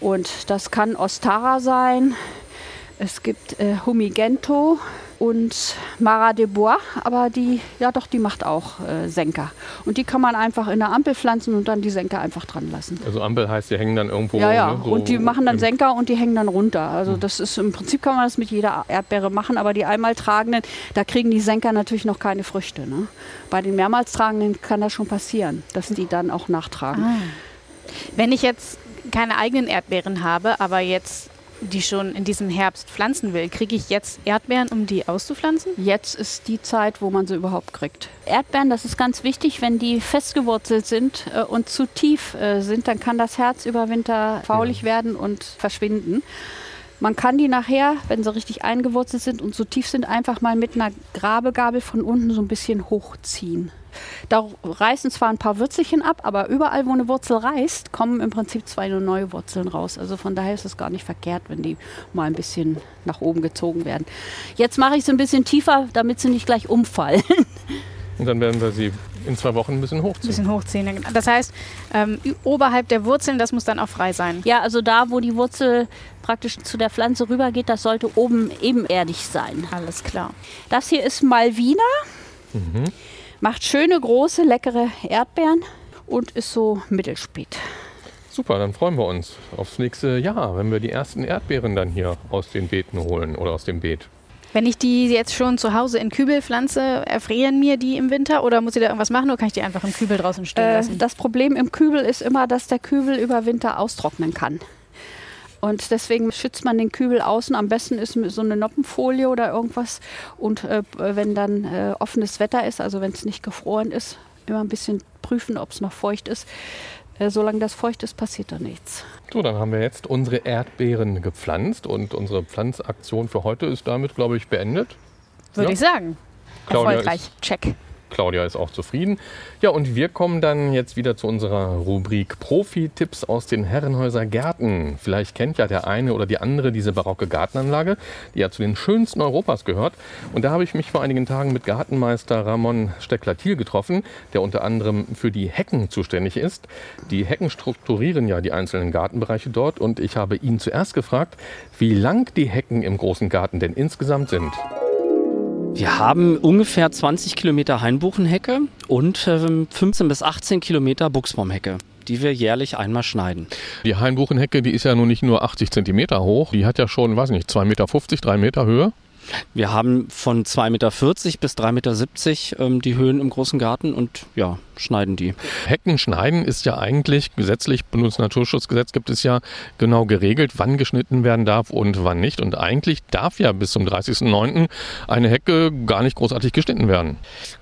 Und das kann Ostara sein, es gibt äh, Humigento und Mara de Bois, aber die, ja doch, die macht auch äh, Senker. Und die kann man einfach in der Ampel pflanzen und dann die Senker einfach dran lassen. Also Ampel heißt, die hängen dann irgendwo. Ja, ja. ne, so und die machen dann Senker und die hängen dann runter. Also das ist im Prinzip kann man das mit jeder Erdbeere machen, aber die einmal tragenden, da kriegen die Senker natürlich noch keine Früchte. Ne? Bei den mehrmals tragenden kann das schon passieren, dass die dann auch nachtragen. Wenn ich jetzt keine eigenen Erdbeeren habe, aber jetzt die schon in diesem Herbst pflanzen will, kriege ich jetzt Erdbeeren, um die auszupflanzen? Jetzt ist die Zeit, wo man sie überhaupt kriegt. Erdbeeren, das ist ganz wichtig, wenn die festgewurzelt sind äh, und zu tief äh, sind, dann kann das Herz über Winter faulig werden und verschwinden. Man kann die nachher, wenn sie richtig eingewurzelt sind und so tief sind, einfach mal mit einer Grabegabel von unten so ein bisschen hochziehen. Da reißen zwar ein paar Wurzelchen ab, aber überall, wo eine Wurzel reißt, kommen im Prinzip zwei neue Wurzeln raus. Also von daher ist es gar nicht verkehrt, wenn die mal ein bisschen nach oben gezogen werden. Jetzt mache ich sie ein bisschen tiefer, damit sie nicht gleich umfallen. Und dann werden wir sie in zwei Wochen ein bisschen Ein hochziehen. bisschen hochziehen. genau. Das heißt, ähm, oberhalb der Wurzeln, das muss dann auch frei sein. Ja, also da, wo die Wurzel praktisch zu der Pflanze rübergeht, das sollte oben ebenerdig sein. Alles klar. Das hier ist Malvina. Macht schöne, große, leckere Erdbeeren und ist so mittelspät. Super, dann freuen wir uns aufs nächste Jahr, wenn wir die ersten Erdbeeren dann hier aus den Beeten holen oder aus dem Beet. Wenn ich die jetzt schon zu Hause in Kübel pflanze, erfrieren mir die im Winter oder muss ich da irgendwas machen oder kann ich die einfach im Kübel draußen stehen Äh, lassen? das Problem im Kübel ist immer, dass der Kübel über Winter austrocknen kann. Und deswegen schützt man den Kübel außen. Am besten ist so eine Noppenfolie oder irgendwas. Und äh, wenn dann äh, offenes Wetter ist, also wenn es nicht gefroren ist, immer ein bisschen prüfen, ob es noch feucht ist. Äh, solange das feucht ist, passiert da nichts. So, dann haben wir jetzt unsere Erdbeeren gepflanzt und unsere Pflanzaktion für heute ist damit, glaube ich, beendet. Würde ja. ich sagen. Claudia Erfolgreich. Check. Claudia ist auch zufrieden. Ja, und wir kommen dann jetzt wieder zu unserer Rubrik Profi-Tipps aus den Herrenhäuser Gärten. Vielleicht kennt ja der eine oder die andere diese barocke Gartenanlage, die ja zu den schönsten Europas gehört. Und da habe ich mich vor einigen Tagen mit Gartenmeister Ramon Steckler-Thiel getroffen, der unter anderem für die Hecken zuständig ist. Die Hecken strukturieren ja die einzelnen Gartenbereiche dort und ich habe ihn zuerst gefragt, wie lang die Hecken im großen Garten denn insgesamt sind. Wir haben ungefähr 20 Kilometer Hainbuchenhecke und ähm, 15 bis 18 Kilometer Buchsbaumhecke, die wir jährlich einmal schneiden. Die Hainbuchenhecke, die ist ja nun nicht nur 80 Zentimeter hoch, die hat ja schon, weiß nicht, 2,50 Meter, 3 Meter Höhe. Wir haben von 2,40 Meter bis 3,70 Meter ähm, die Höhen im großen Garten und ja, schneiden die. Hecken schneiden ist ja eigentlich gesetzlich, Bundesnaturschutzgesetz gibt es ja genau geregelt, wann geschnitten werden darf und wann nicht. Und eigentlich darf ja bis zum 30.09. eine Hecke gar nicht großartig geschnitten werden.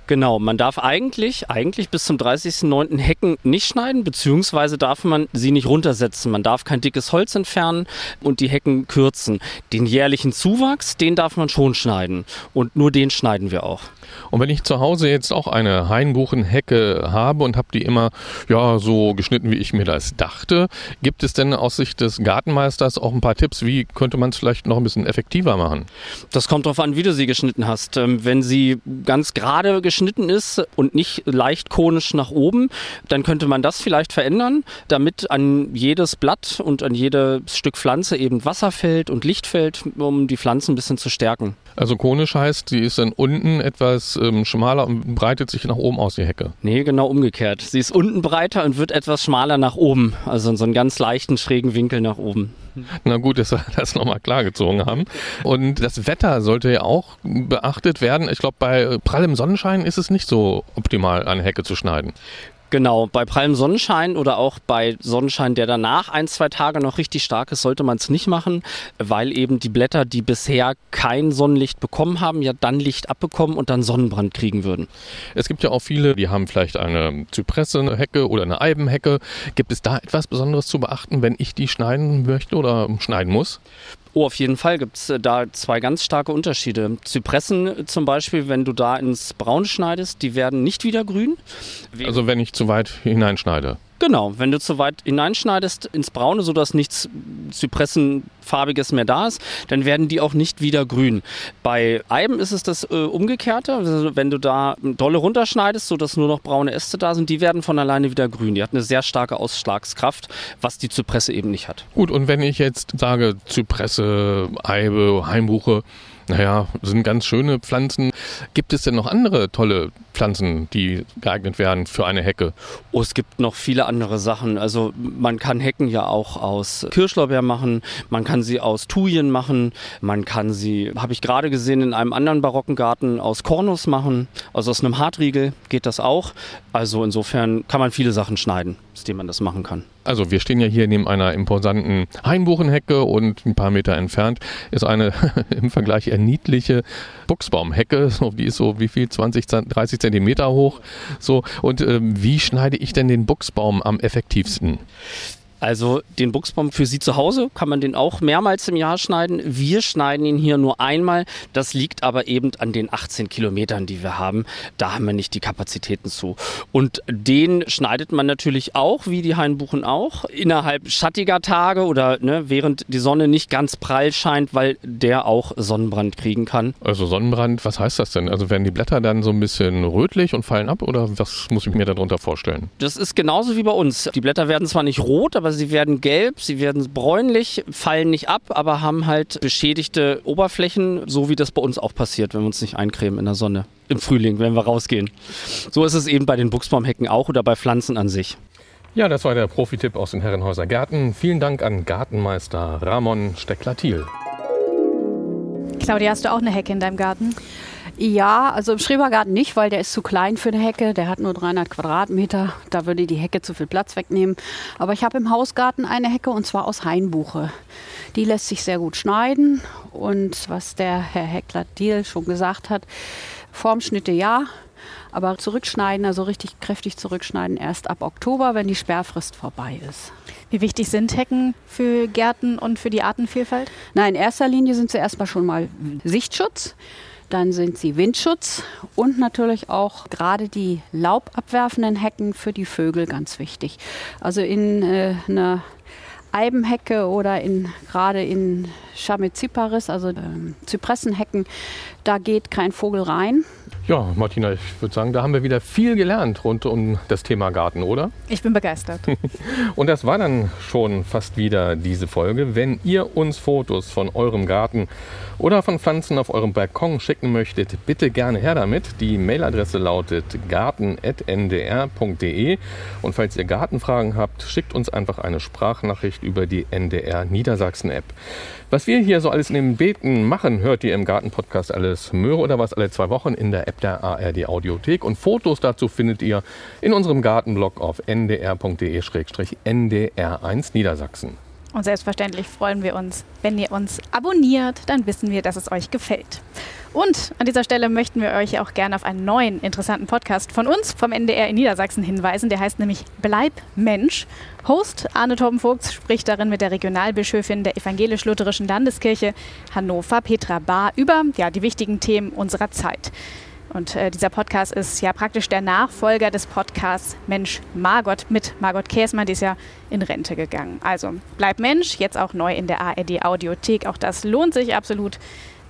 Genau, man darf eigentlich, eigentlich bis zum 30.09. Hecken nicht schneiden, beziehungsweise darf man sie nicht runtersetzen. Man darf kein dickes Holz entfernen und die Hecken kürzen. Den jährlichen Zuwachs, den darf man schon schneiden. Und nur den schneiden wir auch. Und wenn ich zu Hause jetzt auch eine Hainbuchenhecke habe und habe die immer ja so geschnitten, wie ich mir das dachte, gibt es denn aus Sicht des Gartenmeisters auch ein paar Tipps, wie könnte man es vielleicht noch ein bisschen effektiver machen? Das kommt darauf an, wie du sie geschnitten hast. Ähm, Wenn sie ganz gerade geschnitten ist und nicht leicht konisch nach oben, dann könnte man das vielleicht verändern, damit an jedes Blatt und an jedes Stück Pflanze eben Wasser fällt und Licht fällt, um die Pflanzen ein bisschen zu stärken. Also konisch heißt, sie ist dann unten etwas etwas ähm, schmaler und breitet sich nach oben aus, die Hecke. Nee, genau umgekehrt. Sie ist unten breiter und wird etwas schmaler nach oben. Also in so einen ganz leichten, schrägen Winkel nach oben. Na gut, dass wir das nochmal klargezogen haben. Und das Wetter sollte ja auch beachtet werden. Ich glaube, bei prallem Sonnenschein ist es nicht so optimal, eine Hecke zu schneiden. Genau, bei prallem Sonnenschein oder auch bei Sonnenschein, der danach ein, zwei Tage noch richtig stark ist, sollte man es nicht machen, weil eben die Blätter, die bisher kein Sonnenlicht bekommen haben, ja dann Licht abbekommen und dann Sonnenbrand kriegen würden. Es gibt ja auch viele, die haben vielleicht eine Zypresse-Hecke oder eine Eibenhecke. Gibt es da etwas Besonderes zu beachten, wenn ich die schneiden möchte oder schneiden muss? Oh, auf jeden Fall gibt es äh, da zwei ganz starke Unterschiede. Zypressen zum Beispiel, wenn du da ins Braun schneidest, die werden nicht wieder grün. Also wenn ich zu weit hineinschneide. Genau, wenn du zu weit hineinschneidest ins Braune, sodass nichts Zypressenfarbiges mehr da ist, dann werden die auch nicht wieder grün. Bei Eiben ist es das äh, Umgekehrte. Also wenn du da dolle runterschneidest, sodass nur noch braune Äste da sind, die werden von alleine wieder grün. Die hat eine sehr starke Ausschlagskraft, was die Zypresse eben nicht hat. Gut, und wenn ich jetzt sage Zypresse, Eibe, Heimbuche, naja, sind ganz schöne Pflanzen. Gibt es denn noch andere tolle Pflanzen, die geeignet wären für eine Hecke? Oh, es gibt noch viele andere Sachen. Also man kann Hecken ja auch aus Kirschlorbeer machen, man kann sie aus Thujen machen, man kann sie, habe ich gerade gesehen, in einem anderen barocken Garten aus Kornus machen, also aus einem Hartriegel geht das auch. Also insofern kann man viele Sachen schneiden, aus denen man das machen kann. Also wir stehen ja hier neben einer imposanten Hainbuchenhecke und ein paar Meter entfernt ist eine *laughs* im Vergleich eher niedliche Buchsbaumhecke. So, die ist so wie viel? 20, 30 Zentimeter hoch. So, und äh, wie schneide ich denn den Buchsbaum am effektivsten? Also den Buchsbaum für Sie zu Hause kann man den auch mehrmals im Jahr schneiden. Wir schneiden ihn hier nur einmal. Das liegt aber eben an den 18 Kilometern, die wir haben. Da haben wir nicht die Kapazitäten zu. Und den schneidet man natürlich auch, wie die Hainbuchen auch, innerhalb schattiger Tage oder ne, während die Sonne nicht ganz prall scheint, weil der auch Sonnenbrand kriegen kann. Also Sonnenbrand, was heißt das denn? Also werden die Blätter dann so ein bisschen rötlich und fallen ab oder was muss ich mir darunter vorstellen? Das ist genauso wie bei uns. Die Blätter werden zwar nicht rot, aber sie werden gelb, sie werden bräunlich, fallen nicht ab, aber haben halt beschädigte Oberflächen, so wie das bei uns auch passiert, wenn wir uns nicht eincremen in der Sonne. Im Frühling, wenn wir rausgehen. So ist es eben bei den Buchsbaumhecken auch oder bei Pflanzen an sich. Ja, das war der Profi-Tipp aus den Herrenhäuser Gärten. Vielen Dank an Gartenmeister Ramon Steckler-Thiel. Claudia, hast du auch eine Hecke in deinem Garten? Ja, also im Schrebergarten nicht, weil der ist zu klein für eine Hecke. Der hat nur 300 Quadratmeter. Da würde die Hecke zu viel Platz wegnehmen. Aber ich habe im Hausgarten eine Hecke und zwar aus Hainbuche. Die lässt sich sehr gut schneiden. Und was der Herr Heckler-Diel schon gesagt hat, Formschnitte ja, aber zurückschneiden, also richtig kräftig zurückschneiden, erst ab Oktober, wenn die Sperrfrist vorbei ist. Wie wichtig sind Hecken für Gärten und für die Artenvielfalt? Nein, in erster Linie sind sie erstmal schon mal Sichtschutz. Dann sind sie Windschutz und natürlich auch gerade die laubabwerfenden Hecken für die Vögel ganz wichtig. Also in äh, einer Eibenhecke oder in, gerade in Chamaecyparis, also äh, Zypressenhecken, da geht kein Vogel rein. Ja, Martina, ich würde sagen, da haben wir wieder viel gelernt rund um das Thema Garten, oder? Ich bin begeistert. *laughs* Und das war dann schon fast wieder diese Folge. Wenn ihr uns Fotos von eurem Garten oder von Pflanzen auf eurem Balkon schicken möchtet, bitte gerne her damit. Die Mailadresse lautet garten.ndr.de. Und falls ihr Gartenfragen habt, schickt uns einfach eine Sprachnachricht über die NDR Niedersachsen App. Was wir hier so alles neben Beten machen, hört ihr im Garten-Podcast alles Möhre oder was alle zwei Wochen in der App der ARD Audiothek. Und Fotos dazu findet ihr in unserem Gartenblog auf ndr.de-ndr1 Niedersachsen. Und selbstverständlich freuen wir uns, wenn ihr uns abonniert, dann wissen wir, dass es euch gefällt. Und an dieser Stelle möchten wir euch auch gerne auf einen neuen interessanten Podcast von uns, vom NDR in Niedersachsen hinweisen. Der heißt nämlich Bleib Mensch. Host Arne Torbenvogts spricht darin mit der Regionalbischöfin der Evangelisch-Lutherischen Landeskirche Hannover, Petra Bahr, über ja, die wichtigen Themen unserer Zeit. Und äh, dieser Podcast ist ja praktisch der Nachfolger des Podcasts Mensch Margot mit Margot Käsmann, die ist ja in Rente gegangen. Also bleib Mensch, jetzt auch neu in der ARD Audiothek. Auch das lohnt sich absolut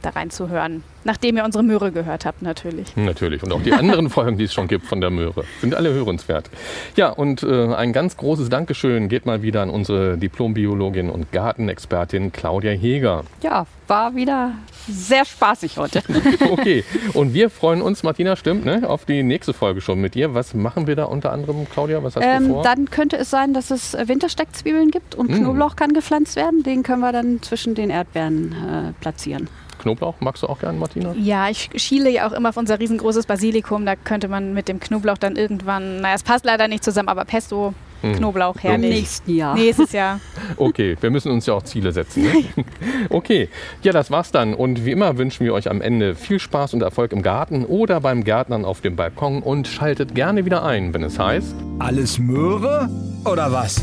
da reinzuhören. Nachdem ihr unsere Möhre gehört habt, natürlich. Natürlich. Und auch die anderen *laughs* Folgen, die es schon gibt von der Möhre, sind alle hörenswert. Ja, und äh, ein ganz großes Dankeschön geht mal wieder an unsere Diplombiologin und Gartenexpertin Claudia Heger. Ja, war wieder sehr spaßig heute. *laughs* okay, und wir freuen uns, Martina, stimmt, ne, auf die nächste Folge schon mit dir. Was machen wir da unter anderem, Claudia? Was hast ähm, du vor? Dann könnte es sein, dass es Wintersteckzwiebeln gibt und Mm. Knoblauch kann gepflanzt werden. Den können wir dann zwischen den Erdbeeren äh, platzieren. Knoblauch magst du auch gern, Martina? Ja, ich schiele ja auch immer auf unser riesengroßes Basilikum. Da könnte man mit dem Knoblauch dann irgendwann, naja, es passt leider nicht zusammen, aber Pesto, Hm. Knoblauch, Im herrlich. nächsten Jahr. Nächstes Jahr. *laughs* Okay, wir müssen uns ja auch Ziele setzen. Ne? *laughs* Okay, ja, das war's dann. Und wie immer wünschen wir euch am Ende viel Spaß und Erfolg im Garten oder beim Gärtnern auf dem Balkon und schaltet gerne wieder ein, wenn es heißt. Alles Möhre oder was?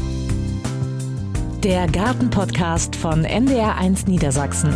Der Gartenpodcast von NDR1 Niedersachsen.